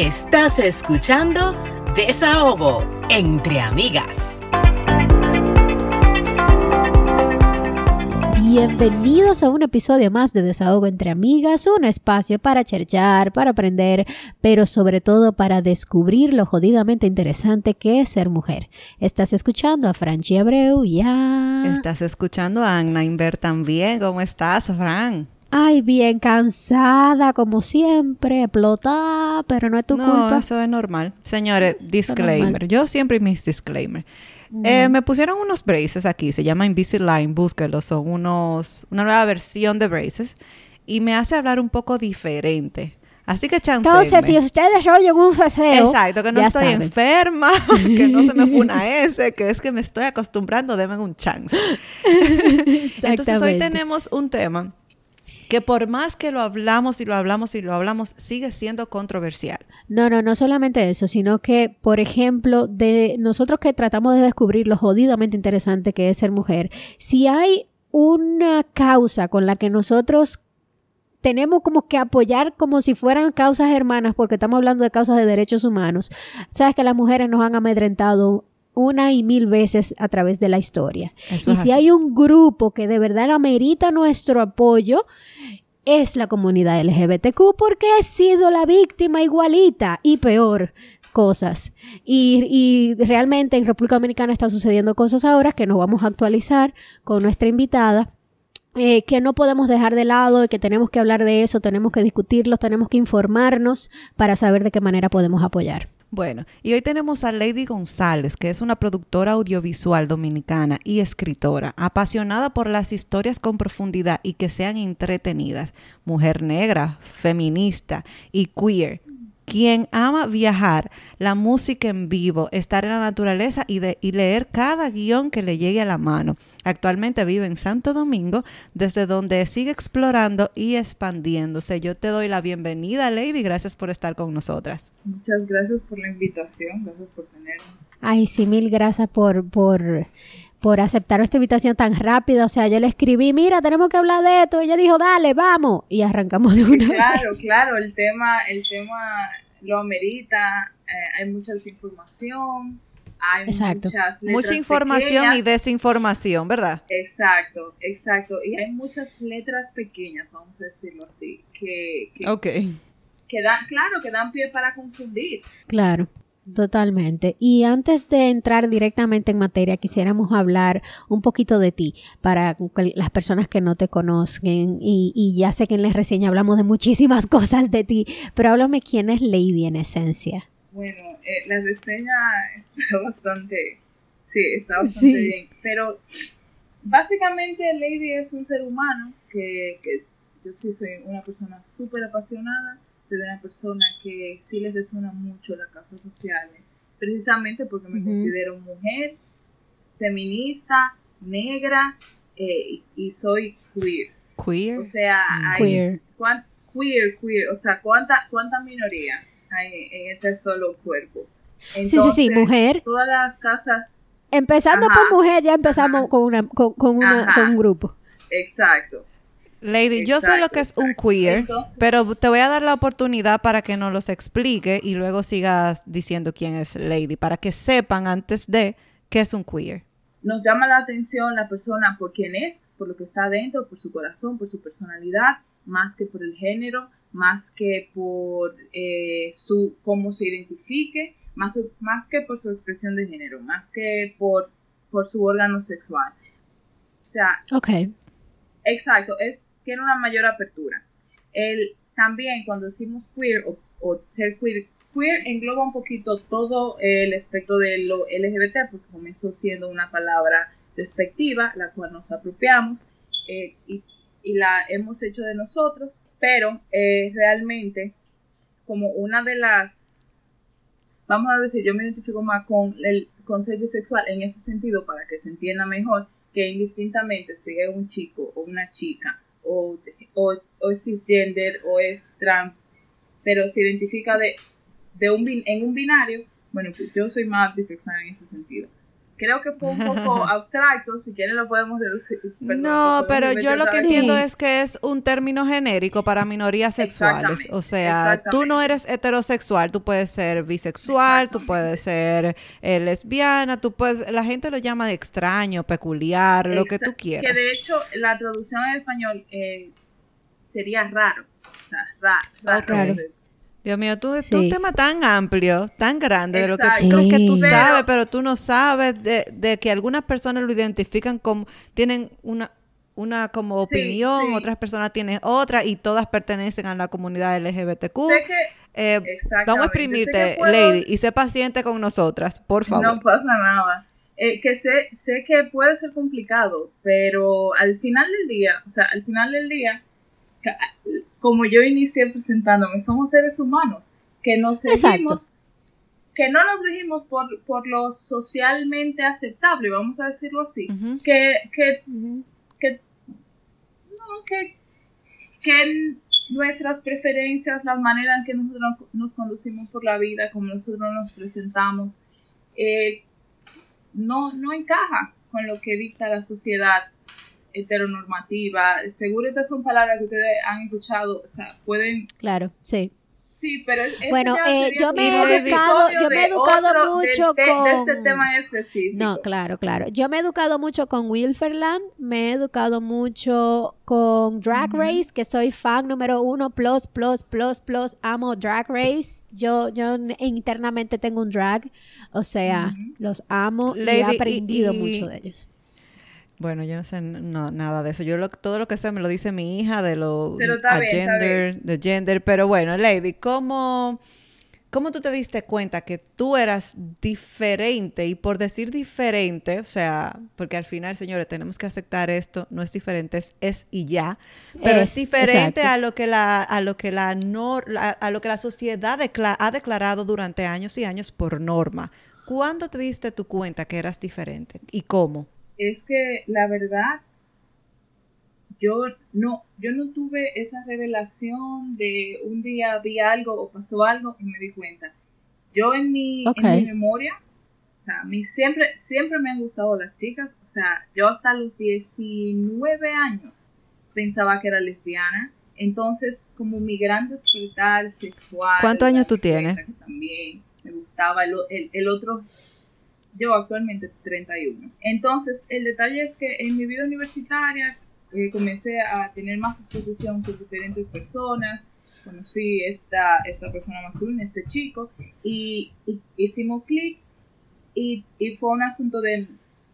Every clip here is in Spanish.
Estás escuchando Desahogo entre amigas. Bienvenidos a un episodio más de Desahogo entre Amigas, un espacio para cherchar, para aprender, pero sobre todo para descubrir lo jodidamente interesante que es ser mujer. Estás escuchando a Franchi Abreu ya. Estás escuchando a Anna Inver también. ¿Cómo estás, Fran? Ay, bien cansada, como siempre, explotada, pero no es tu culpa. No, eso es normal. Señores, disclaimer. Yo siempre mis disclaimer. Eh, me pusieron unos braces aquí, se llama Invisalign, búsquenlos, son unos, una nueva versión de braces y me hace hablar un poco diferente. Así que chance. Entonces, si ustedes oyen un fefeo. Exacto, que no estoy enferma, que no se me fue una S, que es que me estoy acostumbrando, denme un chance. Entonces, hoy tenemos un tema que por más que lo hablamos y lo hablamos y lo hablamos, sigue siendo controversial. No, no, no solamente eso, sino que, por ejemplo, de nosotros que tratamos de descubrir lo jodidamente interesante que es ser mujer, si hay una causa con la que nosotros tenemos como que apoyar como si fueran causas hermanas, porque estamos hablando de causas de derechos humanos. Sabes que las mujeres nos han amedrentado una y mil veces a través de la historia. y si hay un grupo que de verdad amerita nuestro apoyo, es la comunidad LGBTQ porque he sido la víctima igualita y peor cosas. Y, y, realmente en República Dominicana están sucediendo cosas ahora que nos vamos a actualizar con nuestra invitada. Eh, que no podemos dejar de lado y que tenemos que hablar de eso, tenemos que discutirlo, tenemos que informarnos para saber de qué manera podemos apoyar. Bueno, y hoy tenemos a Lady González, que es una productora audiovisual dominicana y escritora, apasionada por las historias con profundidad y que sean entretenidas, mujer negra, feminista y queer, quien ama viajar, la música en vivo, estar en la naturaleza y, de, y leer cada guion que le llegue a la mano. Actualmente vive en Santo Domingo, desde donde sigue explorando y expandiéndose. Yo te doy la bienvenida, Lady, gracias por estar con nosotras. Muchas gracias por la invitación, gracias por tenerme. Ay, sí, mil gracias por, por por aceptar esta invitación tan rápida. O sea, yo le escribí, mira, tenemos que hablar de esto. Ella dijo, dale, vamos. Y arrancamos de una Claro, claro, el tema, el tema lo amerita. Eh, hay mucha desinformación. Hay muchas Mucha información y desinformación, ¿verdad? Exacto, exacto. Y hay muchas letras pequeñas, vamos a decirlo así, que, que, que dan, claro, que dan pie para confundir. Claro. Totalmente. Y antes de entrar directamente en materia, quisiéramos hablar un poquito de ti para las personas que no te conozcan. Y, ya sé que en la reseña hablamos de muchísimas cosas de ti, pero háblame quién es Lady en esencia. Bueno, eh, la reseña está bastante, sí, está bastante bien. Pero básicamente Lady es un ser humano que, que yo sí soy una persona súper apasionada de una persona que sí les resuena mucho las causas sociales, precisamente porque me considero mujer, feminista, negra eh, y, soy queer. Queer. O sea, mm. hay queer. queer, queer, o sea, cuánta cuánta minoría hay en este solo cuerpo. sí, sí, sí, mujer. Todas las casas. Empezando por mujer, ya empezamos con una con, una, con un grupo. Exacto. Lady, yo sé lo que es un queer, pero te voy a dar la oportunidad para que nos los explique y luego sigas diciendo quién es Lady, para que sepan antes de qué es un queer. Nos llama la atención la persona por quién es, por lo que está adentro, por su corazón, por su personalidad, más que por el género, más que por eh, su cómo se identifique, más, más que por su expresión de género, más que por, por su órgano sexual. O sea, okay. Exacto, es, tiene una mayor apertura. El, también cuando decimos queer o, ser queer, queer engloba un poquito todo el espectro de lo LGBT, porque comenzó siendo una palabra despectiva, la cual nos apropiamos eh, y, la hemos hecho de nosotros, pero eh, realmente como una de las, vamos a decir, yo me identifico más con el concepto sexual en ese sentido para que se entienda mejor, que indistintamente si es un chico o una chica o, o, es cisgender o es trans, pero se identifica de, de un, en un binario, bueno, pues yo soy más bisexual en ese sentido, creo que fue un poco abstracto, si quieren lo podemos deducir. no, pero yo lo que entiendo es que es un término genérico para minorías sexuales. O sea, tú no eres heterosexual, tú puedes ser bisexual, tú puedes ser eh, lesbiana, tú puedes, la gente lo llama de extraño, peculiar, lo que tú quieras. Que de hecho la traducción en español eh, sería raro. O sea, raro. raro. Dios mío, tú es un tema tan amplio, tan grande, de lo que tú crees que tú sabes, pero tú no sabes de, que algunas personas lo identifican como, tienen una, una como opinión, otras personas tienen otra y todas pertenecen a la comunidad LGBTQ. Eh, vamos a exprimirte, Lady, y sé paciente con nosotras, por favor. No pasa nada. Eh, que sé, sé que puede ser complicado, pero al final del día, o sea, al final del día, como yo inicié presentándome, somos seres humanos que nos regimos, que no nos regimos por, por lo socialmente aceptable, vamos a decirlo así, que, que, que, que, nuestras preferencias, la manera en que nosotros nos conducimos por la vida, como nosotros nos presentamos, eh, no, no encaja con lo que dicta la sociedad heteronormativa. Seguro estas son palabras que ustedes han escuchado, o sea, pueden... Claro, sí. Sí, pero bueno, eh, yo me he educado, yo me he educado mucho con este tema específico. No, claro, claro. Yo me he educado mucho con Wilferland, me he educado mucho con Drag Race, que soy fan número uno, plus, plus, plus, plus, amo Drag Race. Yo, yo internamente tengo un drag, o sea, los amo y he aprendido mucho de ellos. Bueno, yo no sé nada de eso. Yo todo lo que sé me lo dice mi hija de lo gender, de gender. Pero bueno, Lady, ¿cómo, ¿cómo tú te diste cuenta que tú eras diferente? Y por decir diferente, o sea, porque al final, señores, tenemos que aceptar esto, no es diferente, es, y ya. Pero es, diferente a lo que la, a lo que la a lo que la sociedad ha declarado durante años y años por norma. ¿Cuándo te diste tu cuenta que eras diferente? ¿Y cómo? Es que la verdad, yo no, yo no tuve esa revelación de un día vi algo o pasó algo y me di cuenta. Yo en mi, memoria, o sea, a mí siempre, siempre me han gustado las chicas, o sea, yo hasta los 19 años pensaba que era lesbiana, entonces como mi gran despertar sexual. ¿Cuántos años tú tienes? También me gustaba el, el otro yo actualmente 31. Entonces, el detalle es que en mi vida universitaria eh, comencé a tener más exposición con diferentes personas, conocí esta, esta persona masculina, este chico, y, hicimos clic y, y, fue un asunto de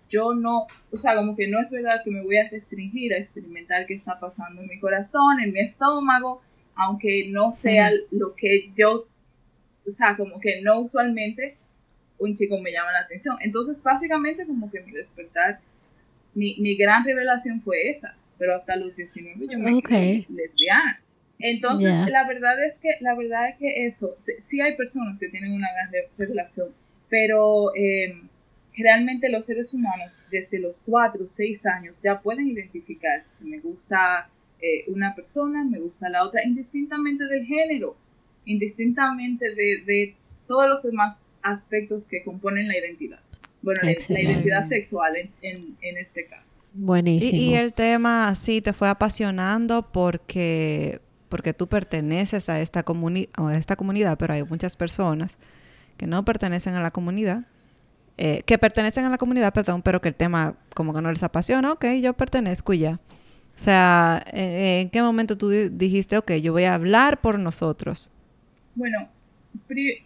yo no, o sea, como que no es verdad que me voy a restringir a experimentar qué está pasando en mi corazón, en mi estómago, aunque no sea lo que yo, o sea, como que no usualmente un chico me llama la atención. Entonces, básicamente, como que mi despertar, mi, mi gran revelación fue esa, pero hasta los 19 yo me okay. lesbiana. Entonces, la verdad es que, la verdad es que eso, sí hay personas que tienen una gran revelación, pero eh, realmente los seres humanos desde los 4 o 6 años ya pueden identificar si me gusta eh, una persona, me gusta la otra, indistintamente del género, indistintamente de, de todos los demás aspectos que componen la identidad. Bueno, la, identidad sexual en, este caso. Buenísimo. Y, el tema sí te fue apasionando porque, porque tú perteneces a esta, a esta comunidad, pero hay muchas personas que no pertenecen a la comunidad, eh, que pertenecen a la comunidad, perdón, pero que el tema como que no les apasiona, ok, yo pertenezco y ya. O sea, ¿en, qué momento tú dijiste, ok, yo voy a hablar por nosotros? Bueno,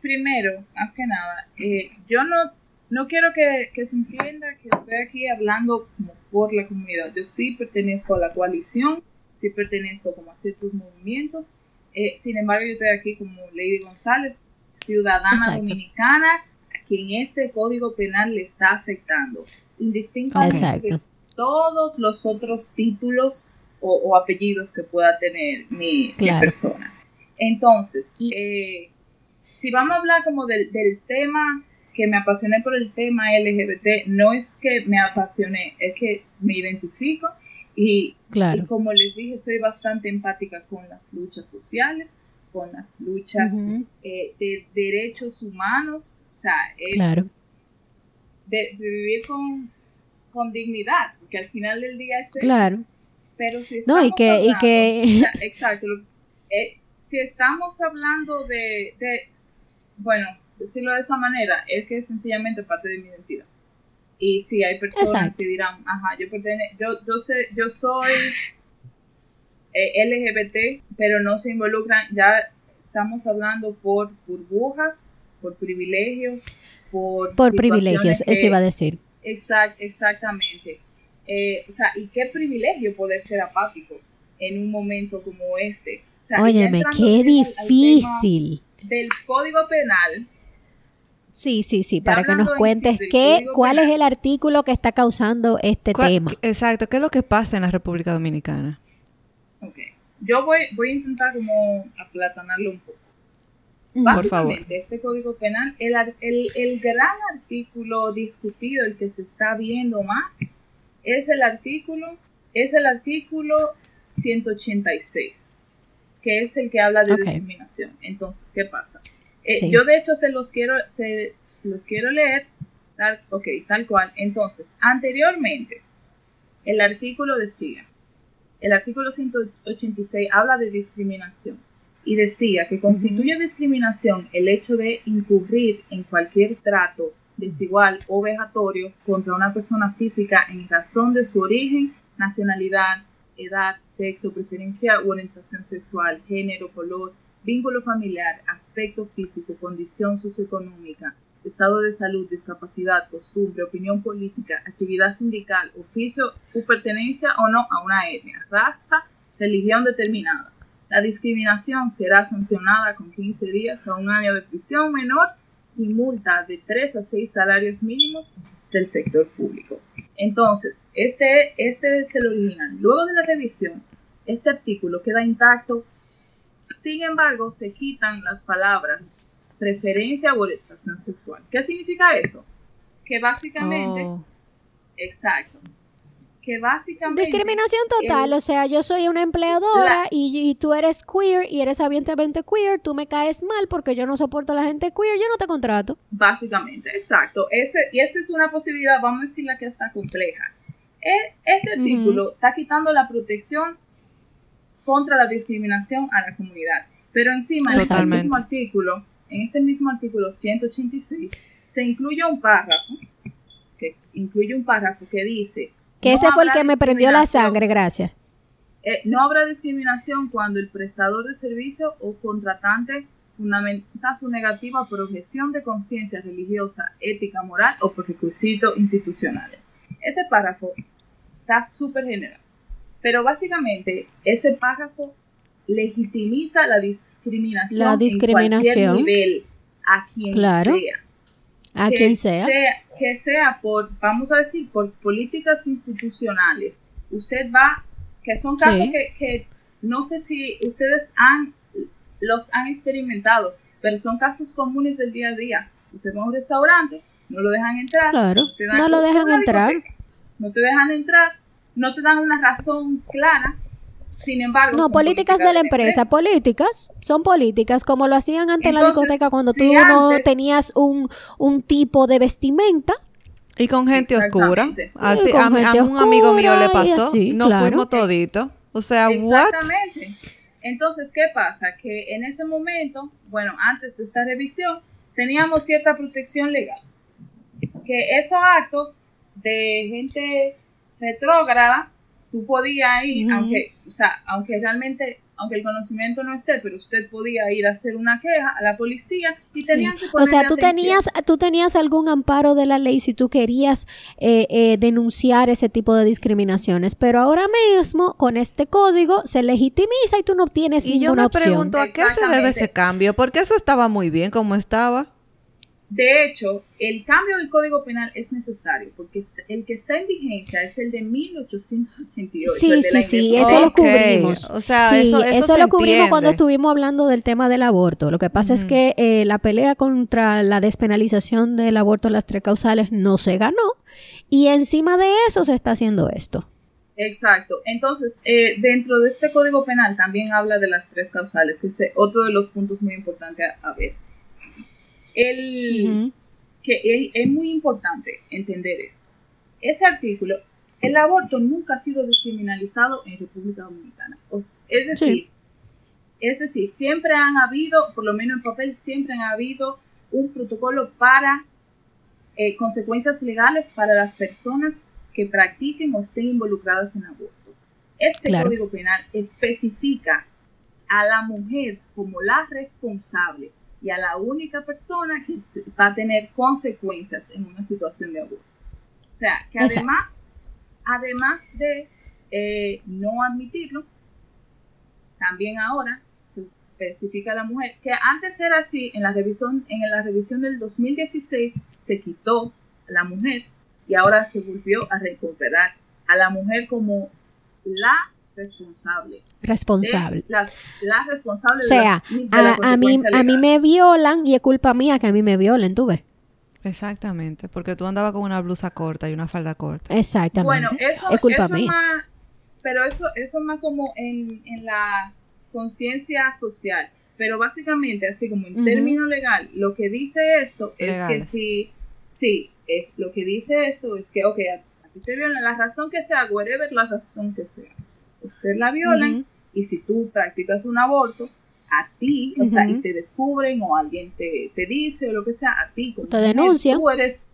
primero, más que nada, eh, yo no, no quiero que, se entienda que estoy aquí hablando como por la comunidad. Yo sí pertenezco a la coalición, sí pertenezco como a ciertos movimientos. Eh, sin embargo, yo estoy aquí como Lady González, ciudadana dominicana, a quien este código penal le está afectando, indistintamente de todos los otros títulos o, apellidos que pueda tener mi, persona. Entonces, eh, si vamos a hablar como del, tema que me apasioné por el tema LGBT, no es que me apasioné, es que me identifico y, como les dije, soy bastante empática con las luchas sociales, con las luchas eh, de derechos humanos. O sea, claro. de, vivir con, con, dignidad, porque al final del día es Claro. Pero si no, y que, y que... Exacto. Eh, si estamos hablando de, de, bueno, decirlo de esa manera, es que es sencillamente parte de mi identidad. Y si hay personas que dirán, ajá, yo, yo, yo, sé, yo soy eh, LGBT, pero no se involucran, ya estamos hablando por burbujas, por privilegios, por... Por privilegios, eso iba a decir. Exact, exactamente. Eh, o sea, ¿y qué privilegio poder ser apático en un momento como este? Óyeme, qué difícil. Del código penal. Sí, sí, sí, para que nos cuentes qué, cuál es el artículo que está causando este tema. Exacto, ¿qué es lo que pasa en la República Dominicana? Ok, yo voy, voy a intentar como aplatanarlo un poco. Por favor. este código penal, el, el, el gran artículo discutido, el que se está viendo más, es el artículo, es el artículo 186 que es el que habla de discriminación. Entonces, ¿qué pasa? Eh, yo de hecho se los quiero, se los quiero leer, tal, ok, tal cual. Entonces, anteriormente, el artículo decía, el artículo 186 habla de discriminación y decía que constituye discriminación el hecho de incurrir en cualquier trato desigual o vejatorio contra una persona física en razón de su origen, nacionalidad, edad, sexo, preferencia u orientación sexual, género, color, vínculo familiar, aspecto físico, condición socioeconómica, estado de salud, discapacidad, costumbre, opinión política, actividad sindical, oficio u pertenencia o no a una etnia, raza, religión determinada. La discriminación será sancionada con 15 días a un año de prisión menor y multa de 3 a 6 salarios mínimos del sector público. Entonces, este, este es el original. Luego de la revisión, este artículo queda intacto. Sin embargo, se quitan las palabras preferencia o orientación sexual. ¿Qué significa eso? Que básicamente, oh. exacto, que básicamente... Discriminación total, o sea, yo soy una empleadora y, tú eres queer y eres abiertamente queer, tú me caes mal porque yo no soporto a la gente queer, yo no te contrato. Básicamente, exacto. Ese, y esa es una posibilidad, vamos a decir la que está compleja. E, este artículo está quitando la protección contra la discriminación a la comunidad. Pero encima, en este mismo artículo, en este mismo artículo 186, se incluye un párrafo, que incluye un párrafo que dice que ese fue el que me prendió la sangre, gracias. Eh, no habrá discriminación cuando el prestador de servicio o contratante fundamenta su negativa por objeción de conciencia religiosa, ética, moral o por requisitos institucionales. Este párrafo está súper general, pero básicamente ese párrafo legitimiza la discriminación, la discriminación. en cualquier nivel, a quien sea. A quien sea. Que sea por, vamos a decir, por políticas institucionales. Usted va, que son casos que, no sé si ustedes han, los han experimentado, pero son casos comunes del día a día. Usted va a un restaurante, no lo dejan entrar. Claro, no lo dejan entrar. No te dejan entrar, no te dan una razón clara sin embargo, no, políticas, de la empresa, políticas, son políticas, como lo hacían antes en la discoteca cuando tú no tenías un, un tipo de vestimenta. Y con gente oscura. Así, a, un amigo mío le pasó, no fuimos toditos. O sea, Exactamente. Entonces, ¿qué pasa? Que en ese momento, bueno, antes de esta revisión, teníamos cierta protección legal. Que esos actos de gente retrógrada tú podías ir, aunque, o sea, aunque realmente, aunque el conocimiento no esté, pero usted podía ir a hacer una queja a la policía y tenían que O sea, tú tenías, tú tenías algún amparo de la ley si tú querías eh, eh, denunciar ese tipo de discriminaciones, pero ahora mismo con este código se legitimiza y tú no tienes y ninguna opción. Y yo me pregunto, ¿a qué se debe ese cambio? Porque eso estaba muy bien como estaba. De hecho, el cambio del Código Penal es necesario porque el que está en vigencia es el de 1888. Sí, sí, sí, eso lo cubrimos. O sea, eso, lo cubrimos cuando estuvimos hablando del tema del aborto. Lo que pasa es que eh, la pelea contra la despenalización del aborto en las tres causales no se ganó y encima de eso se está haciendo esto. Exacto. Entonces, eh, dentro de este Código Penal también habla de las tres causales, que es otro de los puntos muy importantes a ver. El, que es, es muy importante entender esto. Ese artículo, el aborto nunca ha sido descriminalizado en República Dominicana. O- es decir, Sí. es decir, siempre han habido, por lo menos en papel, siempre han habido un protocolo para eh, consecuencias legales para las personas que practiquen o estén involucradas en aborto. Este Claro. Código Penal especifica a la mujer como la responsable y a la única persona que va a tener consecuencias en una situación de aborto. O sea, que Exacto. además, además de eh, no admitirlo, también ahora se especifica a la mujer, que antes era así, en la revisión, en la revisión del 2016 se quitó la mujer y ahora se volvió a recuperar a la mujer como la responsable. Responsable. las- la responsable O sea, de, las- de la a, a mí, a mí me violan y es culpa mía que a mí me violen, tú ves. Exactamente, porque tú andabas con una blusa corta y una falda corta. Exactamente. Bueno, eso es culpa eso mía. más, pero eso, eso es más como en, en la conciencia social. Pero básicamente, así como en Ujú. término legal, lo que dice esto es Legal. que si, sí, es, lo que dice esto es que, ok, a, a ti te violan, la razón que sea, whatever la razón que sea, usted la violan y si tú practicas un aborto, a ti, o sea, y te descubren o alguien te, te dice o lo que sea, a ti como Te mujer, denuncian. tú eres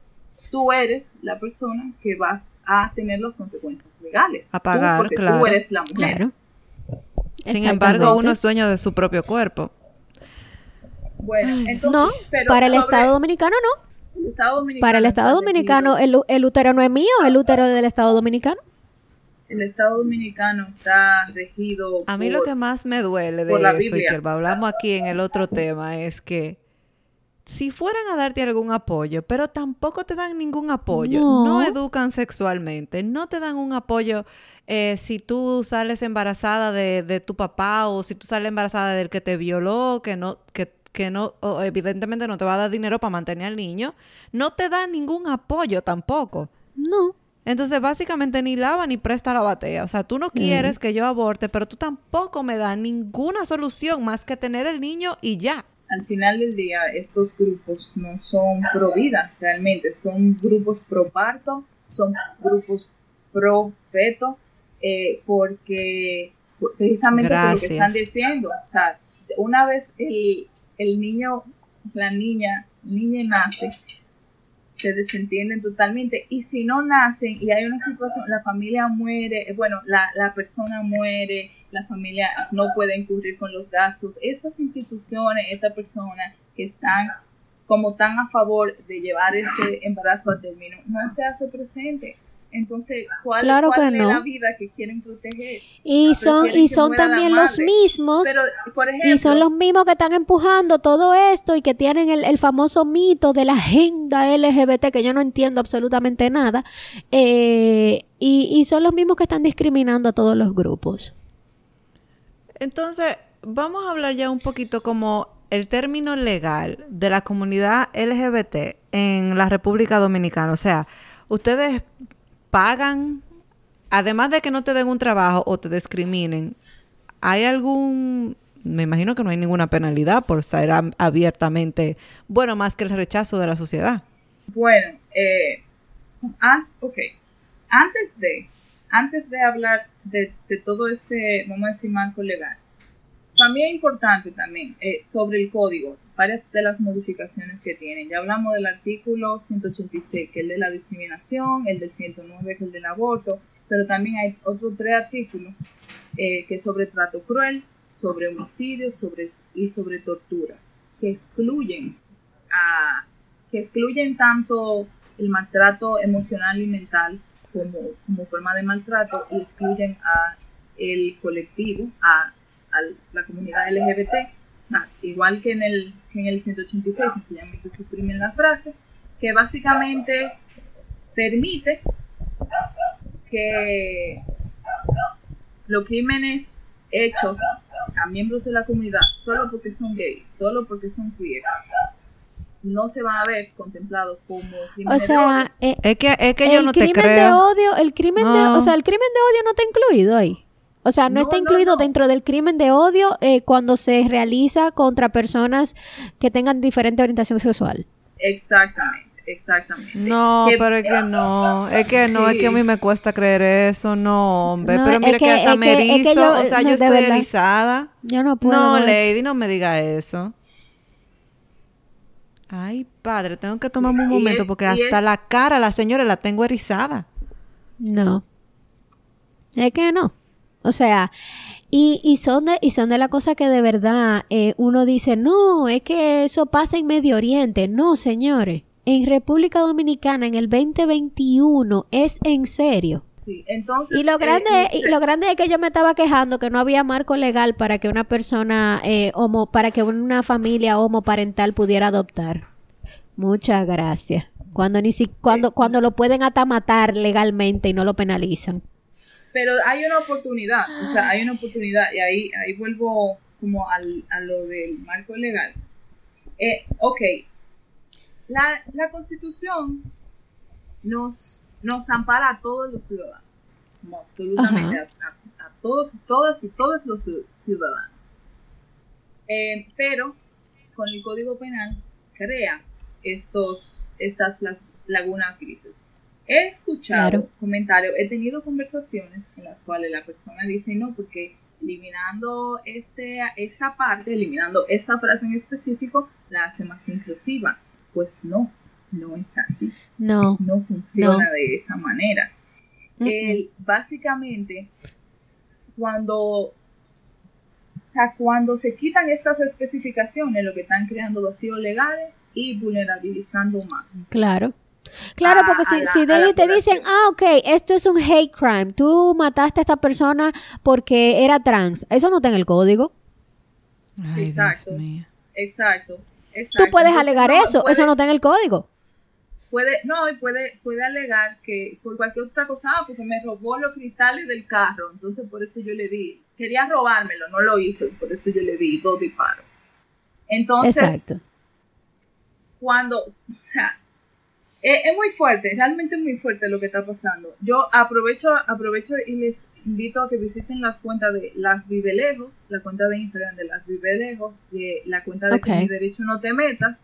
tú eres la persona que vas a tener las consecuencias legales. A pagar, Tú, porque claro. tú eres la mujer. Claro. Sin embargo, uno es dueño de su propio cuerpo. Bueno, entonces, No, pero para el sobre Estado Dominicano no. el Estado Dominicano Para el Estado Dominicano, el, el útero no es mío, el útero es del Estado Dominicano. El Estado Dominicano está regido A mí por- lo que más me duele de eso, y que lo hablamos aquí en el otro tema, es que si fueran a darte algún apoyo, pero tampoco te dan ningún apoyo, no, No. educan sexualmente, no te dan un apoyo eh, si tú sales embarazada de, de tu papá o si tú sales embarazada del que te violó, que no, que, que no, o evidentemente no te va a dar dinero para mantener al niño, no te dan ningún apoyo tampoco. No. Entonces, básicamente ni lava ni presta la batea. O sea, tú no quieres que yo aborte, pero tú tampoco me das ninguna solución más que tener el niño y ya. al final del día estos grupos no son pro vida realmente, son grupos pro parto, son grupos pro feto, eh, porque precisamente por lo que están diciendo, o sea, una vez el, el niño, la niña, niña nace, se desentienden totalmente y si no nacen y hay una situación, la familia muere, eh, bueno, la, la persona muere, la familia no puede incurrir con los gastos. Estas instituciones, esta persona que están como tan a favor de llevar este embarazo a término, no se hace presente. Entonces, ¿cuál, Claro cuál que es no. la vida que quieren proteger? Y son, y son también los mismos. Pero, por ejemplo, Y son los mismos que están empujando todo esto y que tienen el, el famoso mito de la agenda LGBT, que yo no entiendo absolutamente nada. eh, y, y son los mismos que están discriminando a todos los grupos. Entonces, vamos a hablar ya un poquito como el término legal de la comunidad LGBT en la República Dominicana. O sea, ustedes pagan, además de que no te den un trabajo o te discriminen, ¿hay algún, me imagino que no hay ninguna penalidad por ser am- abiertamente, bueno, más que el rechazo de la sociedad? Bueno, eh, ah, ok. Antes de, antes de hablar de, de todo este, vamos a decir, marco legal, también importante también eh, sobre el código, varias de las modificaciones que tienen. Ya hablamos del artículo 186, que es el de la discriminación, el del 109, que es el del aborto, pero también hay otros tres artículos eh, que sobre trato cruel, sobre homicidios sobre, y sobre torturas, que excluyen a que excluyen tanto el maltrato emocional y mental como, como forma de maltrato y excluyen a el colectivo, a, a la comunidad LGBT, sea, igual que en el, que en el 186, sencillamente suprimen la frase, que básicamente permite que los crímenes hechos a miembros de la comunidad solo porque son gays, solo porque son queer, no se van a ver contemplados como O crímenes de odio. sea, eh, Es que, es que yo el no te crimen de odio, el crimen de, o sea, el crimen de odio no está incluido ahí. O sea, no, No, está incluido no. dentro del crimen de odio eh, cuando se realiza contra personas que tengan diferente orientación sexual. Exactamente. exactamente. No, Que- pero es que no, es que no, es que a mí me cuesta creer eso, no, hombre. No, pero es mira que, que- hasta es me que- es que erizo, yo- o sea, no, yo estoy verdad. erizada. Yo no puedo. No. Lady, no me diga eso. Ay, padre, tengo que tomarme un momento es- porque hasta es- la cara, la señora, la tengo erizada. No. Es que no. O sea, y, y son de, y son de las cosas que de verdad eh, uno dice, no, es que eso pasa en Medio Oriente. No, señores. En República Dominicana, en el 2021, es en serio. Sí, entonces. Y lo eh, grande, y- y lo grande es que yo me estaba quejando que no había marco legal para que una persona eh, homo, para que una familia homoparental pudiera adoptar. Muchas gracias. Cuando ni si, cuando, cuando lo pueden hasta matar legalmente y no lo penalizan. Pero hay una oportunidad, o sea, hay una oportunidad, y ahí, ahí vuelvo como al, a lo del marco legal. Eh, ok, la, la constitución nos, nos ampara a todos los ciudadanos, como absolutamente a, a- a todos, todas y todos los ciu- ciudadanos. Eh, pero con el Código Penal crea estos, estas las lagunas grises. He escuchado Claro. comentarios, he tenido conversaciones en las cuales la persona dice no, porque eliminando este, esta parte, eliminando esa frase en específico, la hace más inclusiva. Pues no, no es así, No. no funciona No. de esa manera. El- básicamente, cuando, o sea, cuando se quitan estas especificaciones, lo que están creando vacíos legales y vulnerabilizando más. Claro. Claro, porque a si, la- te dicen, ah, ok, esto es un hate crime, tú mataste a esta persona porque era trans, eso no está en el código. Ay, Exacto. Mío. Exacto. Tú exacto. puedes Entonces, alegar no, eso, puede- eso no está en el código. Puede, no, y puede, puede alegar que por cualquier otra cosa, ah, porque me robó los cristales del carro, entonces por eso yo le di, quería robármelo, no lo hizo, por eso yo le di dos disparos. Entonces, Exacto. cuando, o sea, es, es muy fuerte, realmente muy fuerte lo que está pasando. Yo aprovecho, aprovecho y les invito a que visiten las cuentas de Las Vive Lejos, la cuenta de Instagram de Las Vive Lejos, de la cuenta de Ok. que mi derecho no te metas,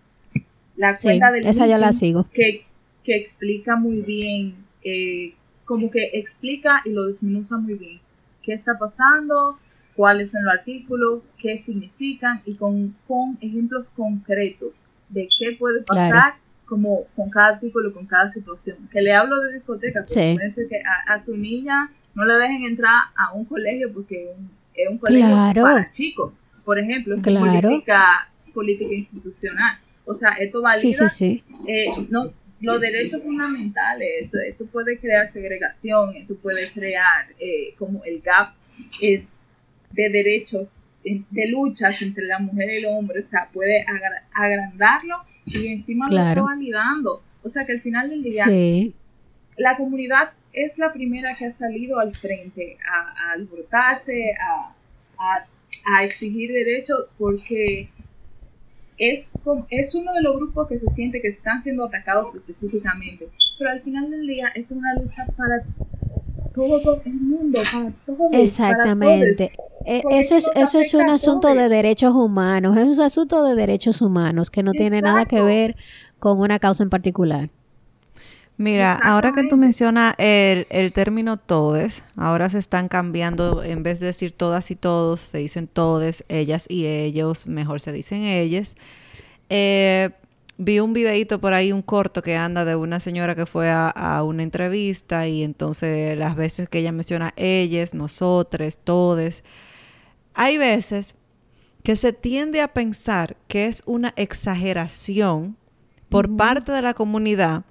la Sí, cuenta del esa yo la sigo. que, que explica muy bien, eh, como que explica y lo desmenuza muy bien qué está pasando, cuáles son los artículos, qué significan y con, con ejemplos concretos de qué puede pasar Claro. Como con cada artículo, con cada situación. Que le hablo de discoteca, porque Sí. que a, a su niña no le dejen entrar a un colegio porque es un, es un colegio Claro. para chicos, por ejemplo, es Claro. política, política institucional. O sea, esto valida Sí, sí, eh, no, los derechos fundamentales, esto, esto puede crear segregación, esto puede crear eh, como el gap eh, de derechos, de luchas entre la mujer y el hombre, o sea, puede agra- agrandarlo y encima Claro. lo está validando. O sea que al final del día, Sí, la comunidad es la primera que ha salido al frente a, a alborotarse, a, a- a exigir derechos, porque es, es uno de los grupos que se siente que están siendo atacados específicamente. Pero al final del día, es una lucha para todo el mundo, para todos. para exactamente. Eh, porque Eso es, eso es un a asunto de derechos humanos, es un asunto de derechos humanos que no tiene nada que ver con una causa en particular. Mira, ahora que tú mencionas el, el término todes, ahora se están cambiando, en vez de decir todas y todos, se dicen todes, ellas y ellos, mejor se dicen ellas. Eh, vi un videito por ahí, un corto que anda de una señora que fue a, a una entrevista y entonces las veces que ella menciona ellas, nosotros, todes, hay veces que se tiende a pensar que es una exageración por parte de la comunidad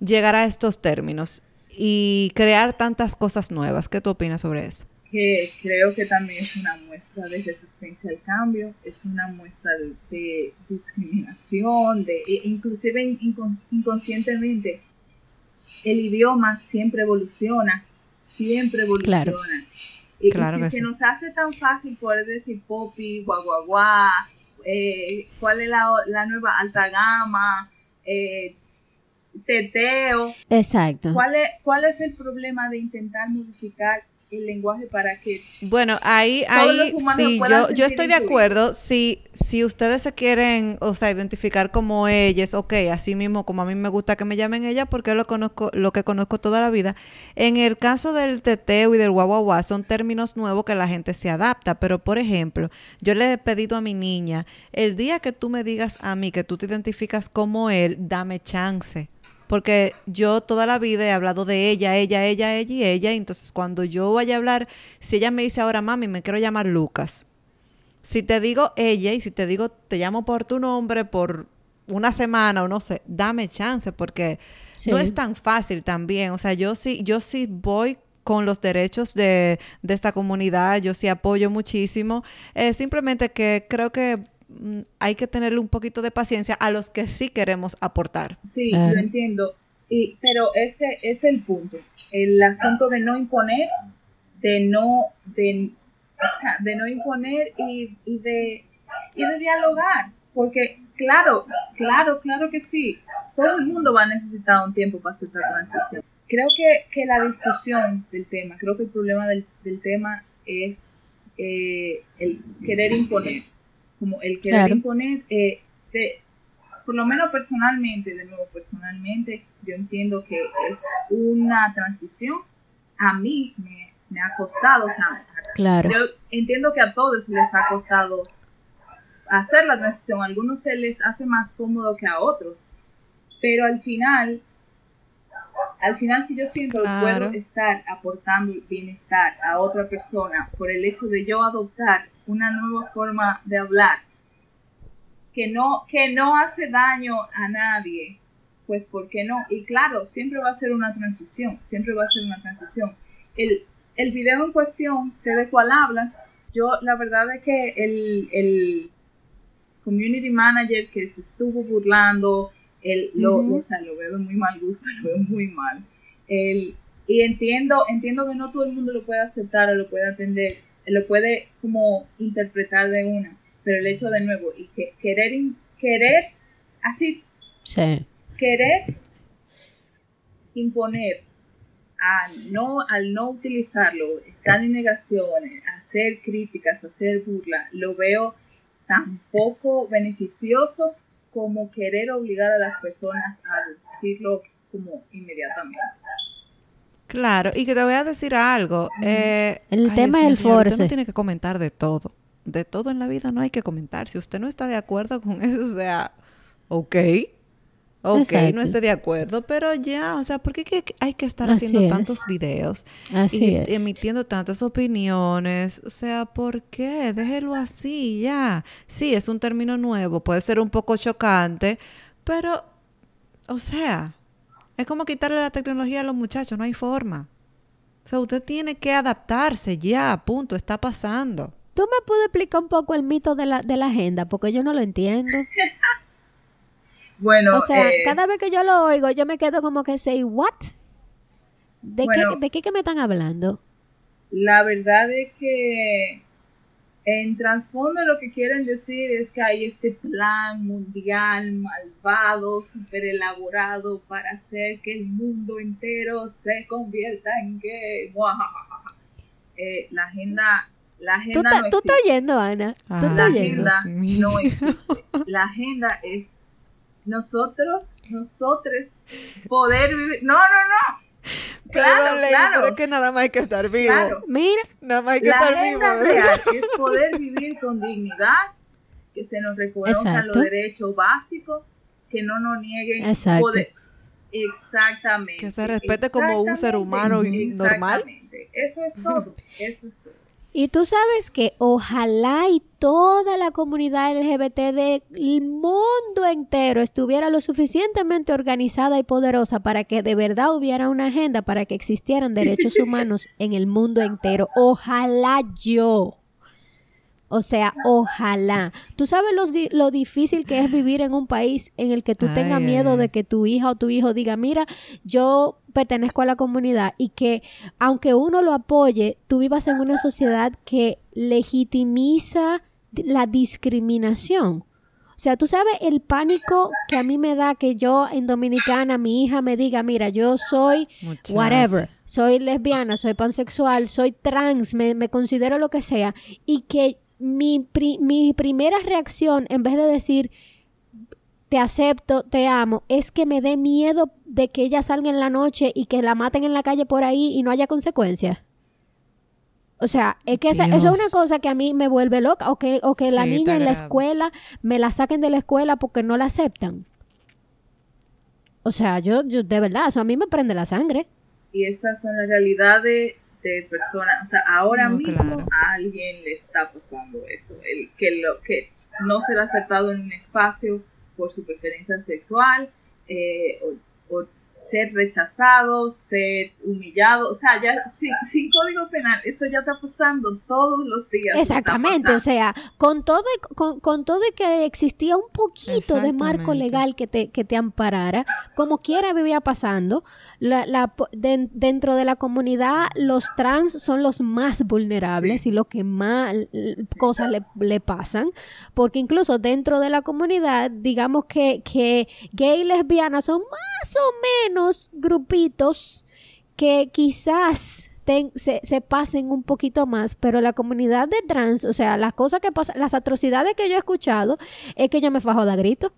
llegar a estos términos y crear tantas cosas nuevas. ¿Qué tú opinas sobre eso? Que creo que también es una muestra de resistencia al cambio, es una muestra de, de discriminación, de e- inclusive incon- inconscientemente el idioma siempre evoluciona, siempre evoluciona. Claro. Y, y Claro si que se sí. nos hace tan fácil poder decir popi, guaguaguá, eh, cuál es la, la nueva alta gama, eh, teteo, Exacto. ¿Cuál es, ¿Cuál es el problema de intentar modificar el lenguaje para que bueno ahí ahí sí yo, yo estoy de acuerdo. Si si ustedes se quieren o sea identificar como ellas ok así mismo como a mí me gusta que me llamen ella porque lo conozco lo que conozco toda la vida. En el caso del teteo y del guau, son términos nuevos que la gente se adapta. Pero por ejemplo yo le he pedido a mi niña el día que tú me digas a mí que tú te identificas como él dame chance porque yo toda la vida he hablado de ella, ella, ella, ella y ella. entonces, cuando yo vaya a hablar, si ella me dice ahora, mami, me quiero llamar Lucas. Si te digo ella y si te digo, te llamo por tu nombre por una semana o no sé, dame chance porque Sí. no es tan fácil también. O sea, yo sí, yo sí voy con los derechos de, de esta comunidad, yo sí apoyo muchísimo. Eh, simplemente que creo que hay que tenerle un poquito de paciencia a los que sí queremos aportar. Sí, lo entiendo. Y, pero ese es el punto. El asunto de no imponer, de no, de, de no imponer y, y de, y de dialogar. Porque, claro, claro, claro que sí. Todo el mundo va a necesitar un tiempo para hacer esta transición. Creo que, que la discusión del tema, creo que el problema del, del tema es eh, el querer imponer. Como el querer Claro. imponer eh, de, por lo menos personalmente, de nuevo, personalmente, yo entiendo que es una transición. A mí me, me ha costado, o sea, Claro. yo entiendo que a todos les ha costado hacer la transición. A algunos se les hace más cómodo que a otros. Pero al final, al final si yo siento que puedo estar aportando bienestar a otra persona por el hecho de yo adoptar una nueva forma de hablar que no, que no hace daño a nadie, pues ¿por qué no? Y claro, siempre va a ser una transición, siempre va a ser una transición. El, el video en cuestión, sé de cuál hablas, yo la verdad es que el, el community manager que se estuvo burlando, el, lo, o sea, lo veo de muy mal gusto, lo veo muy mal. El, y entiendo, entiendo que no todo el mundo lo puede aceptar o lo puede atender, lo puede como interpretar de una, pero el hecho de nuevo, y que querer, querer, así, Sí. querer imponer a no, al no utilizarlo, estar en negaciones, hacer críticas, hacer burla, lo veo tan poco beneficioso como querer obligar a las personas a decirlo como inmediatamente. Claro, y que te voy a decir algo. eh, El ay, tema es el señor, Usted force. no tiene que comentar de todo. De todo en la vida no hay que comentar. Si usted no está de acuerdo con eso, o sea, ok. Ok, no esté de acuerdo, pero ya, o sea, ¿por qué que- hay que estar Así haciendo es. tantos videos Así y es. emitiendo tantas opiniones? O sea, ¿por qué? Déjelo así, ya. Sí, es un término nuevo, puede ser un poco chocante, pero, o sea, es como quitarle la tecnología a los muchachos, no hay forma. O sea, usted tiene que adaptarse ya, punto, está pasando. ¿Tú me puedes explicar un poco el mito de la, de la agenda? Porque yo no lo entiendo. Bueno, O sea, eh, cada vez que yo lo oigo, yo me quedo como que, say, ¿what? ¿De, Bueno. qué, ¿De qué que me están hablando? La verdad es que en trasfondo lo que quieren decir es que hay este plan mundial malvado, súper elaborado para hacer que el mundo entero se convierta en gay. Muajajaja. Eh, la agenda, la ¿Tú, agenda ta- no tú estás existe. oyendo, Ana? ¿Tú estás La oyendo? Agenda no existe. La agenda es nosotros, nosotros poder vivir. No, no, no. Claro, Perdón, Lady, claro. pero que nada más hay que estar vivo. Claro. Mira, Nada más hay que La estar vivo. real es poder vivir con dignidad, que se nos reconozcan los derechos básicos, que no nos nieguen Exacto. poder. Exactamente. Que se respete como un ser humano y normal. Exactamente. Eso es todo. Eso es todo. Y tú sabes que ojalá y toda la comunidad LGBT del mundo entero estuviera lo suficientemente organizada y poderosa para que de verdad hubiera una agenda para que existieran derechos humanos en el mundo entero. Ojalá yo. O sea, ojalá. ¿Tú sabes lo, lo difícil que es vivir en un país en el que tú tengas miedo ay, de que tu hija o tu hijo diga, mira, yo pertenezco a la comunidad y que aunque uno lo apoye, tú vivas en una sociedad que legitimiza la discriminación? O sea, tú sabes el pánico que a mí me da que yo en Dominicana, mi hija me diga, mira, yo soy whatever, soy lesbiana, soy pansexual, soy trans, me, me considero lo que sea, y que mi, pri- mi primera reacción, en vez de decir, te acepto, te amo, es que me dé miedo de que ella salga en la noche y que la maten en la calle por ahí y no haya consecuencias. O sea, es que esa- eso es una cosa que a mí me vuelve loca. O que, o que la Sí, niña en la escuela me la saquen de la escuela porque no la aceptan. O sea, yo, yo de verdad, eso a mí me prende la sangre. Y esas son las realidades de personas. O sea, ahora No, mismo claro. a alguien le está pasando eso. El que, lo, que no será aceptado en un espacio por su preferencia sexual, eh, o, o ser rechazado, ser humillado. O sea, ya sin, sin código penal, eso ya está pasando todos los días. Exactamente, o sea, con todo y, con, con todo y que existía un poquito de marco legal que te, que te amparara, como quiera vivía pasando, la, la, de- dentro de la comunidad los trans son los más vulnerables y los que más cosas le, le pasan, porque incluso dentro de la comunidad, digamos que, que gay y lesbianas son más o menos grupitos que quizás ten- se, se pasen un poquito más, pero la comunidad de trans, o sea, las cosas que pasan, las atrocidades que yo he escuchado, es que yo me fajo de a grito.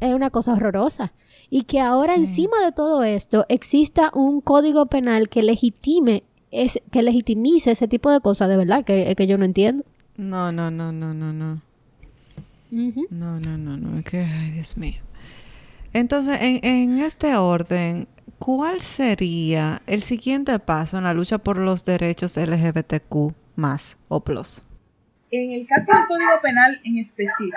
Es una cosa horrorosa. Y que ahora Sí. encima de todo esto exista un código penal que legitime, es, que legitimice ese tipo de cosas, de verdad, que, que yo no entiendo. No, no, no, no, no, no. No, no, no, no. Que, ay, Dios mío. Entonces, en, en este orden, ¿cuál sería el siguiente paso en la lucha por los derechos LGBTQ más o plus? En el caso del Código Penal en específico,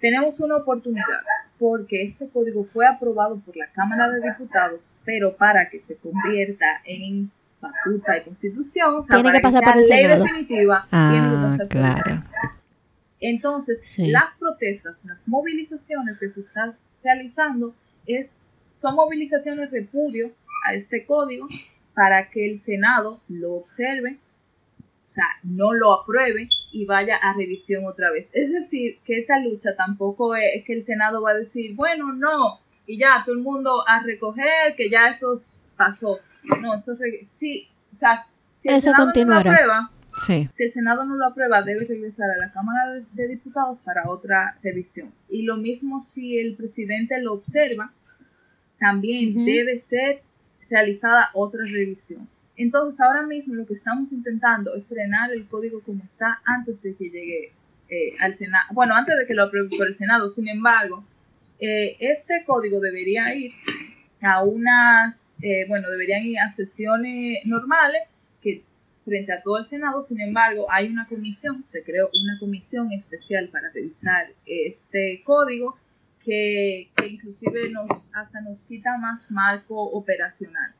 tenemos una oportunidad porque este código fue aprobado por la Cámara de Diputados, pero para que se convierta en batuta y constitución, o sea, Tiene que pasar sea por el ley Senado. definitiva, tiene que Ah, pasar por el claro. Senado. Entonces, Sí. las protestas, las movilizaciones que se están realizando es, son movilizaciones de repudio a este código para que el Senado lo observe, o sea, no lo apruebe y vaya a revisión otra vez. Es decir, que esta lucha tampoco es, es que el Senado va a decir, bueno, no, y ya todo el mundo a recoger, que ya esto pasó. No, eso sí, o sea, si el Eso Senado continuará. no lo aprueba, Sí. si el Senado no lo aprueba, debe regresar a la Cámara de, de Diputados para otra revisión. Y lo mismo si el presidente lo observa, también debe ser realizada otra revisión. Entonces, ahora mismo lo que estamos intentando es frenar el código como está antes de que llegue eh, al Senado. Bueno, antes de que lo apruebe por el Senado. Sin embargo, eh, este código debería ir a unas, eh, bueno, deberían ir a sesiones normales frente a todo el Senado, sin embargo, hay una comisión, se creó una comisión especial para revisar este código que, que inclusive nos hasta nos quita más marco operacional.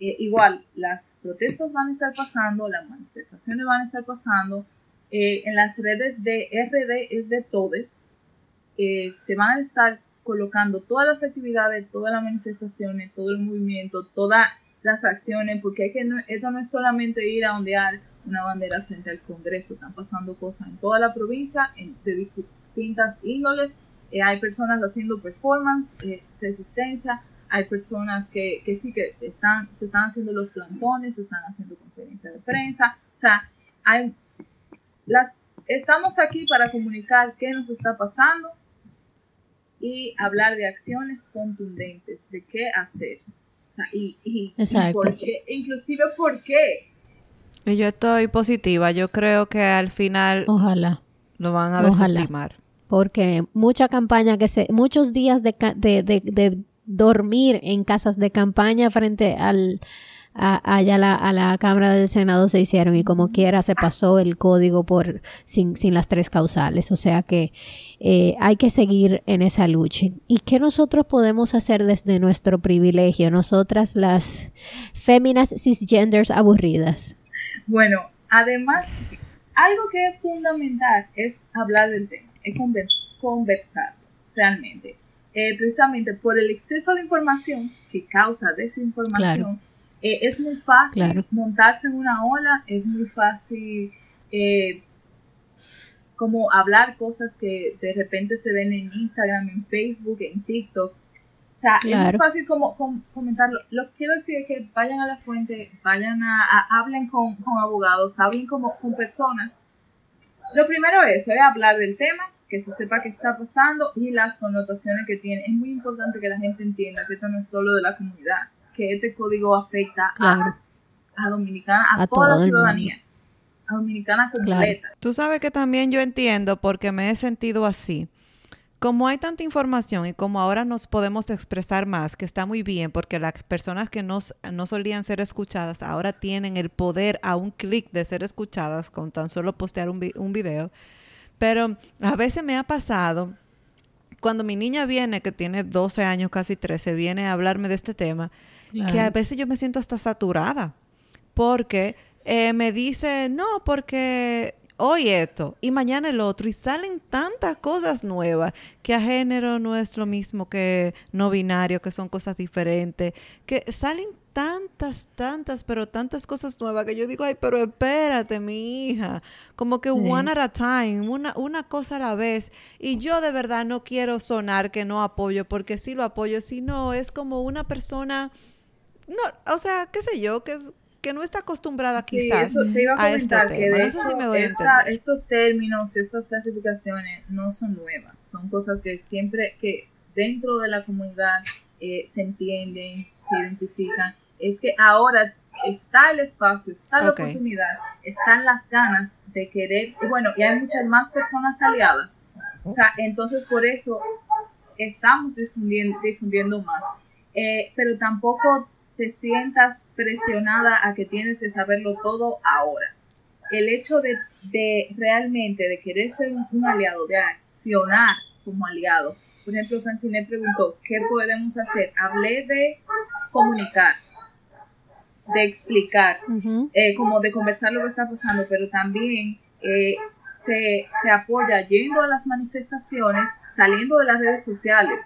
Eh, igual, las protestas van a estar pasando, las manifestaciones van a estar pasando, eh, en las redes de RD es de Todes, eh, se van a estar colocando todas las actividades, todas las manifestaciones, todo el movimiento, todas las acciones, porque es que no, esto no es solamente ir a ondear una bandera frente al Congreso, están pasando cosas en toda la provincia, en, de distintas índoles, eh, hay personas haciendo performance, eh, resistencia, hay personas que, que sí que están, se están haciendo los plantones, se están haciendo conferencias de prensa, o sea, hay las, estamos aquí para comunicar qué nos está pasando y hablar de acciones contundentes, de qué hacer. O sea, y, y, y Exacto. por qué, inclusive por qué. Y yo estoy positiva. Yo creo que al final Ojalá. lo van a Ojalá. desestimar. porque mucha campaña que se, muchos días de, de, de, de dormir en casas de campaña frente al a, allá la, a la Cámara del Senado se hicieron y como quiera se pasó el código por sin, sin las tres causales. O sea que eh, hay que seguir en esa lucha. ¿Y qué nosotros podemos hacer desde nuestro privilegio? Nosotras las féminas cisgenders aburridas. Bueno, además, algo que es fundamental es hablar del tema, es convers- conversar realmente. Eh, precisamente por el exceso de información que causa desinformación, eh, es muy fácil Claro. montarse en una ola, es muy fácil eh, como hablar cosas que de repente se ven en Instagram, en Facebook, en TikTok. O sea, es muy fácil como, comentarlo. Lo que quiero decir es que vayan a la fuente, vayan a, hablen con, abogados, hablen como, con personas. Lo primero es, es hablar del tema, que se sepa qué está pasando y las connotaciones que tiene. Es muy importante que la gente entienda que esto no es solo de la comunidad, que este código afecta a, a Dominicana, a, toda la ciudadanía dominicana completa. Tú sabes que también yo entiendo porque me he sentido así. Como hay tanta información y como ahora nos podemos expresar más, que está muy bien porque las personas que no solían ser escuchadas ahora tienen el poder a un clic de ser escuchadas con tan solo postear un, un video. Pero a veces me ha pasado, cuando mi niña viene, que tiene 12 años, casi 13, viene a hablarme de este tema, que a veces yo me siento hasta saturada porque eh, me dice, no, porque hoy esto y mañana el otro, y salen tantas cosas nuevas que a género no es lo mismo que no binario, que son cosas diferentes, que salen tantas, tantas, pero tantas cosas nuevas que yo digo, ay, pero espérate, mi hija, como que one at a time, una, una cosa a la vez. Y yo de verdad no quiero sonar que no apoyo, porque sí lo apoyo, sino es como una persona, no, o sea, qué sé yo, que que no está acostumbrada quizás eso te iba a, comentar que estos términos, estas clasificaciones no son nuevas, son cosas que siempre, que dentro de la comunidad eh, se entienden, se identifican. Es que ahora está el espacio, está la oportunidad, están las ganas de querer, y bueno, y hay muchas más personas aliadas. O sea, entonces por eso estamos difundiendo, difundiendo más. Eh, pero tampoco te sientas presionada a que tienes que saberlo todo ahora. El hecho de, realmente de querer ser un, aliado, de accionar como aliado. Por ejemplo, Francine preguntó, ¿qué podemos hacer? Hablé de comunicar, de explicar, eh, como de conversar lo que está pasando, pero también eh, se, se apoya yendo a las manifestaciones, saliendo de las redes sociales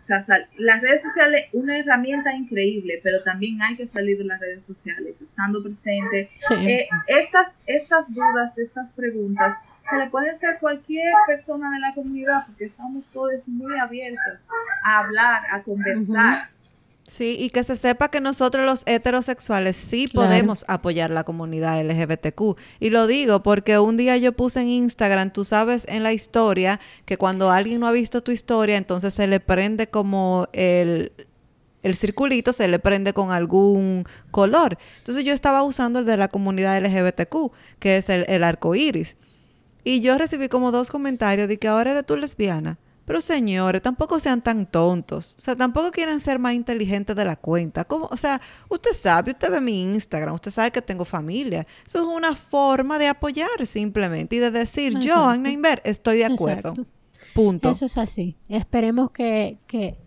o sea, las redes sociales, una herramienta increíble, pero también hay que salir de las redes sociales, estando presente. Eh, estas, estas dudas, estas preguntas, se le pueden hacer cualquier persona de la comunidad, porque estamos todos muy abiertos a hablar, a conversar. Sí, y que se sepa que nosotros los heterosexuales sí podemos apoyar la comunidad LGBTQ. Y lo digo porque un día yo puse en Instagram, tú sabes en la historia, que cuando alguien no ha visto tu historia, entonces se le prende como el, el circulito, se le prende con algún color. Entonces yo estaba usando el de la comunidad LGBTQ, que es el, el arco iris. Y yo recibí como dos comentarios de que ahora eres tú lesbiana. Pero señores, tampoco sean tan tontos. O sea, tampoco quieren ser más inteligentes de la cuenta. O sea, usted sabe, usted ve mi Instagram, usted sabe que tengo familia. Eso es una forma de apoyar simplemente y de decir, yo, Anna Inver, estoy de acuerdo. Punto. Eso es así. Esperemos que, que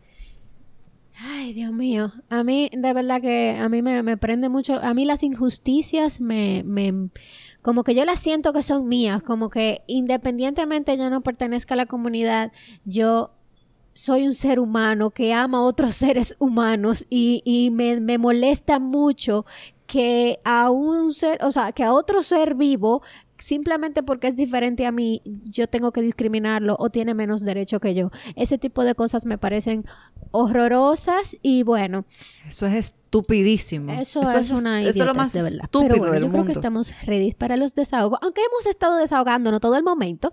Ay, Dios mío. A mí, de verdad que a mí me, prende mucho. A mí las injusticias me, me, como que yo las siento que son mías. Como que independientemente yo no pertenezca a la comunidad, yo soy un ser humano que ama a otros seres humanos y, me, me molesta mucho que a un ser, o sea, que a otro ser vivo simplemente porque es diferente a mí, yo tengo que discriminarlo o tiene menos derecho que yo. Ese tipo de cosas me parecen horrorosas y bueno. Eso es estupidísimo. Eso, es, una eso es lo más de verdad. Pero bueno, yo creo que estamos ready para los desahogos, aunque hemos estado desahogándonos todo el momento,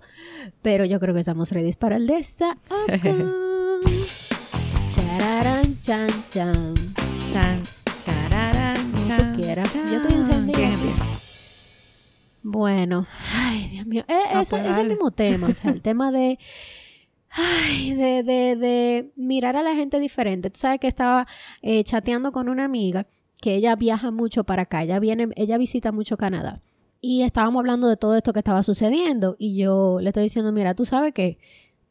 pero yo creo que estamos ready para el desahogo. Chararán, chan, chan. Chan, chararán, chan. Yo estoy. Bueno, ay, Dios mío. Eh, ah, pues es el mismo tema, o sea, el tema de, ay, de, de, de, mirar a la gente diferente. Tú sabes que estaba eh, chateando con una amiga que ella viaja mucho para acá, ella viene, ella visita mucho Canadá. Y estábamos hablando de todo esto que estaba sucediendo y yo le estoy diciendo, mira, tú sabes que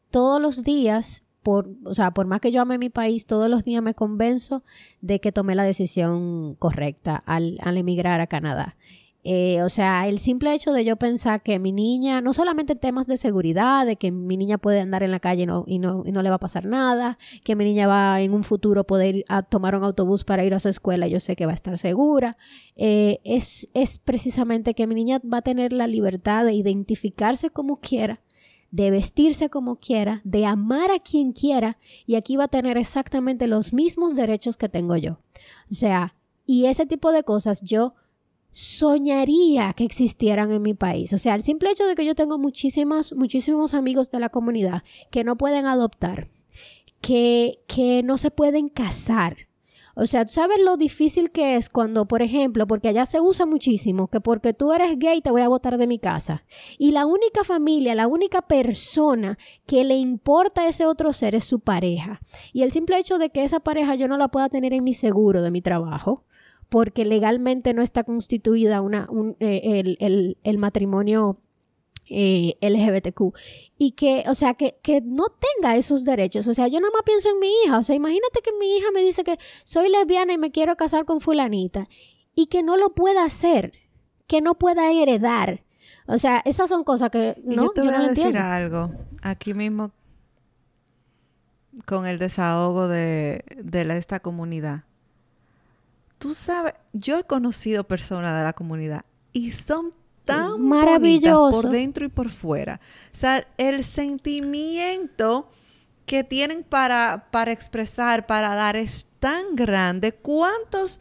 todos los días por, o sea, por más que yo ame mi país, todos los días me convenzo de que tomé la decisión correcta al, al emigrar a Canadá. Eh, o sea, el simple hecho de yo pensar que mi niña, no solamente temas de seguridad, de que mi niña puede andar en la calle no, y, no, y no le va a pasar nada, que mi niña va en un futuro poder tomar un autobús para ir a su escuela, yo sé que va a estar segura, eh, es, es precisamente que mi niña va a tener la libertad de identificarse como quiera, de vestirse como quiera, de amar a quien quiera, y aquí va a tener exactamente los mismos derechos que tengo yo. O sea, y ese tipo de cosas yo soñaría que existieran en mi país. O sea, el simple hecho de que yo tengo muchísimas, muchísimos amigos de la comunidad que no pueden adoptar, que, que no se pueden casar. O sea, ¿tú sabes lo difícil que es cuando, por ejemplo, porque allá se usa muchísimo, que porque tú eres gay te voy a botar de mi casa. Y la única familia, la única persona que le importa a ese otro ser es su pareja. Y el simple hecho de que esa pareja yo no la pueda tener en mi seguro de mi trabajo, porque legalmente no está constituida una, eh, el, matrimonio eh, LGBTQ y que, o sea, que, que, no tenga esos derechos. O sea, yo nada más pienso en mi hija. O sea, imagínate que mi hija me dice que soy lesbiana y me quiero casar con fulanita y que no lo pueda hacer, que no pueda heredar. O sea, esas son cosas que no, yo te voy a decir algo. Aquí mismo con el desahogo de, de esta comunidad tú sabes, yo he conocido personas de la comunidad y son tan maravillosos por dentro y por fuera. O sea, el sentimiento que tienen para, para expresar, para dar es tan grande. ¿Cuántos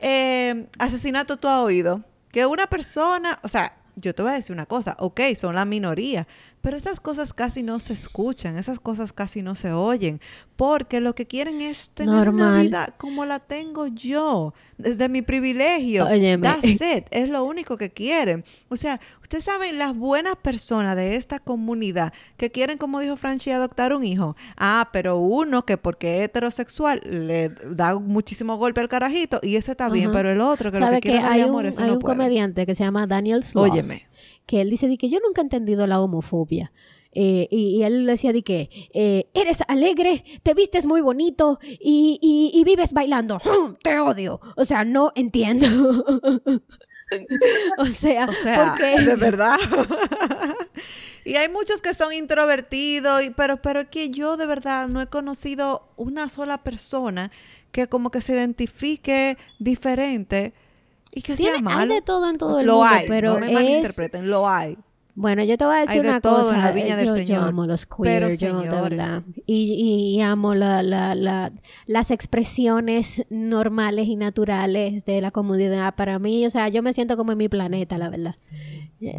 eh, asesinatos tú has oído? Que una persona, o sea, yo te voy a decir una cosa, ok, son la minoría, pero esas cosas casi no se escuchan, esas cosas casi no se oyen, porque lo que quieren es tener una vida como la tengo yo, desde mi privilegio. That's it, es lo único que quieren. O sea, ustedes saben las buenas personas de esta comunidad que quieren, como dijo Franchi, adoptar un hijo. Ah, pero uno que porque es heterosexual le da muchísimo golpe al carajito y ese está bien, pero el otro que lo que quiere es amor, ese hay un comediante que se llama Daniel Sloss. Óyeme que él dice de que yo nunca he entendido la homofobia. Eh, y, él decía de que eh, eres alegre, te vistes muy bonito y, vives bailando. Te odio. O sea, no entiendo. o sea, porque... de verdad. y hay muchos que son introvertidos, pero, pero es que yo de verdad no he conocido una sola persona que como que se identifique diferente y que sea malo. Hay de todo en todo el lo hay, pero no me malinterpreten, lo hay. Bueno, yo te voy a decir una cosa. En la viña del yo, Señor. yo, amo los queer, yo, de verdad. Y, y, amo la, la, la, las expresiones normales y naturales de la comunidad. Para mí, o sea, yo me siento como en mi planeta, la verdad.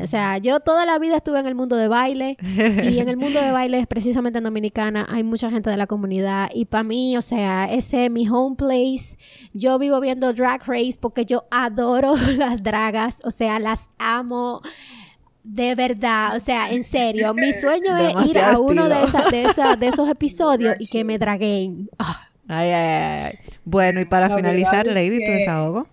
O sea, yo toda la vida estuve en el mundo de baile y en el mundo de baile, precisamente en Dominicana, hay mucha gente de la comunidad y para mí, o sea, ese es mi home place. Yo vivo viendo Drag Race porque yo adoro las dragas, o sea, las amo. De verdad, o sea, en serio, mi sueño es ir a uno de, de, de, esos episodios y que me draguen. Ah. Ay, ay, ay. Bueno, y para finalizar, Lady, tu desahogo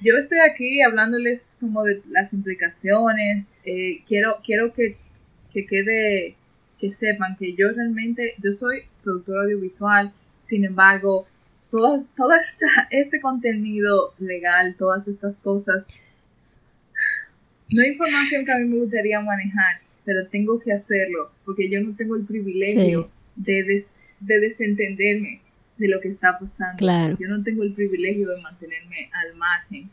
yo estoy aquí hablándoles como de las implicaciones. Eh, quiero quiero que, quede, que sepan que yo realmente, yo soy productora audiovisual, sin embargo, todo, todo este contenido legal, todas estas cosas, no hay información que a mí me gustaría manejar, pero tengo que hacerlo, porque yo no tengo el privilegio de, de desentenderme de lo que está pasando. Yo no tengo el privilegio de mantenerme al margen.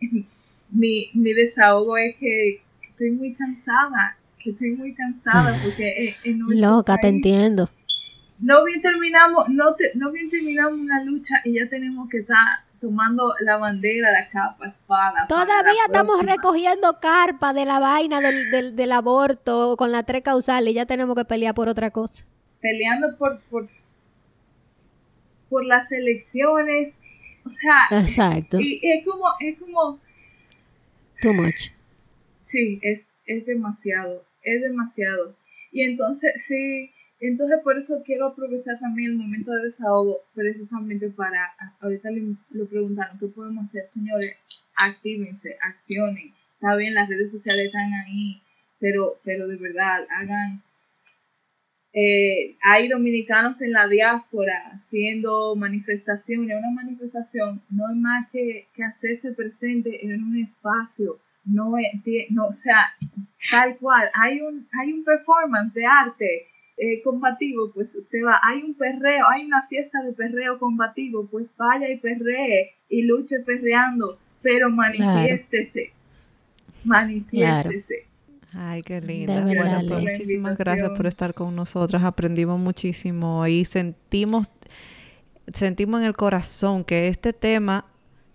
mi, mi desahogo es que estoy muy cansada, que estoy muy cansada porque en, Loca, te entiendo. No bien terminamos, no, no bien terminamos una lucha y ya tenemos que estar tomando la bandera, la capa, espada. Todavía estamos recogiendo carpa de la vaina del, del, del, aborto con la tres causales y ya tenemos que pelear por otra cosa. Peleando por, por por las elecciones. O sea, Exacto. Y es como, es como. Too much. Sí, es, es demasiado, es demasiado. Y entonces, sí, entonces por eso quiero aprovechar también el momento de desahogo, precisamente para, ahorita le, lo preguntaron, ¿qué podemos hacer? Señores, actívense, accionen. Está bien, las redes sociales están ahí, pero, pero de verdad, hagan, Eh, hay dominicanos en la diáspora haciendo manifestaciones. Una manifestación no es más que, que hacerse presente en un espacio. No, no, o sea, tal cual. Hay un, hay un performance de arte eh, combativo, pues usted va, hay un perreo, hay una fiesta de perreo combativo, pues vaya y perree y luche perreando, pero manifiéstese, manifiéstese. Ay, qué linda. Bueno, pues muchísimas gracias por estar con nosotras. Aprendimos muchísimo y sentimos, sentimos en el corazón que este tema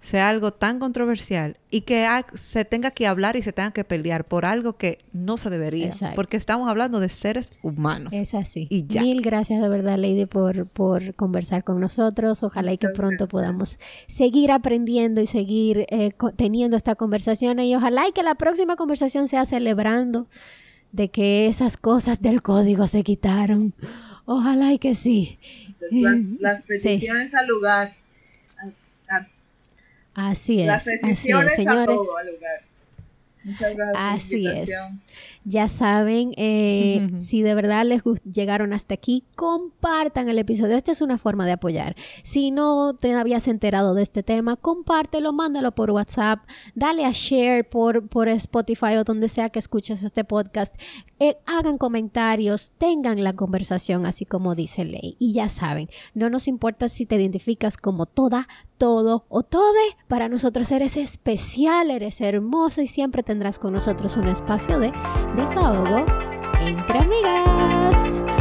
sea algo tan controversial y que se tenga que hablar y se tenga que pelear por algo que no se debería, porque estamos hablando de seres humanos. Es así. Y Mil gracias de verdad, Lady, por, por conversar con nosotros. Ojalá y que pronto podamos seguir aprendiendo y seguir eh, teniendo esta conversación y ojalá y que la próxima conversación sea celebrando de que esas cosas del código se quitaron. Ojalá y que sí. Las, peticiones al lugar Así es. Las así es, señores. A todo, Muchas gracias. Así es. Ya saben, eh, si de verdad les llegaron hasta aquí, compartan el episodio. Esta es una forma de apoyar. Si no te habías enterado de este tema, compártelo, mándalo por WhatsApp, dale a share por, por Spotify o donde sea que escuches este podcast. Eh, hagan comentarios, tengan la conversación, así como dice Ley. Y ya saben, no nos importa si te identificas como toda, todo o tode. Para nosotros eres especial, eres hermosa y siempre tendrás con nosotros un espacio de desahogo entre amigas.